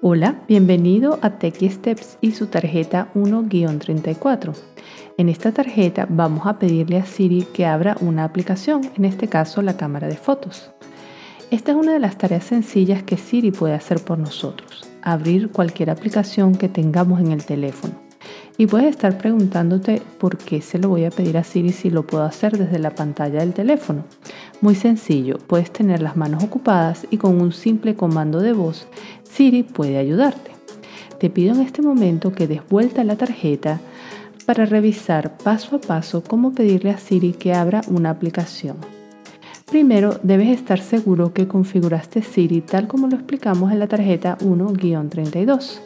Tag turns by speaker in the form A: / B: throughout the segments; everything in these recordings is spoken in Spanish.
A: Hola, bienvenido a Techie Steps y su tarjeta 1-34. En esta tarjeta vamos a pedirle a Siri que abra una aplicación, en este caso la cámara de fotos. Esta es una de las tareas sencillas que Siri puede hacer por nosotros, abrir cualquier aplicación que tengamos en el teléfono. Y puedes estar preguntándote por qué se lo voy a pedir a Siri si lo puedo hacer desde la pantalla del teléfono. Muy sencillo, puedes tener las manos ocupadas y con un simple comando de voz Siri puede ayudarte. Te pido en este momento que des vuelta la tarjeta para revisar paso a paso cómo pedirle a Siri que abra una aplicación. Primero, debes estar seguro que configuraste Siri tal como lo explicamos en la tarjeta 1-32.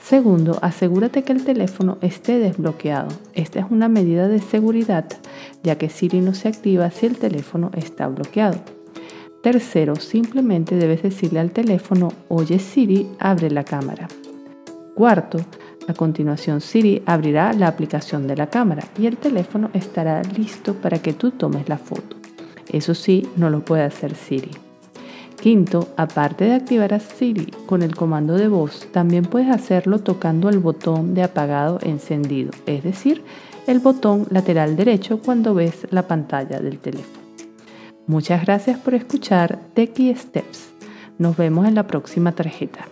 A: Segundo, asegúrate que el teléfono esté desbloqueado. Esta es una medida de seguridad, ya que Siri no se activa si el teléfono está bloqueado. Tercero, simplemente debes decirle al teléfono, oye Siri, abre la cámara. Cuarto, a continuación Siri abrirá la aplicación de la cámara y el teléfono estará listo para que tú tomes la foto. Eso sí, no lo puede hacer Siri. Quinto, aparte de activar a Siri con el comando de voz, también puedes hacerlo tocando el botón de apagado encendido, es decir, el botón lateral derecho cuando ves la pantalla del teléfono. Muchas gracias por escuchar Techie Steps. Nos vemos en la próxima tarjeta.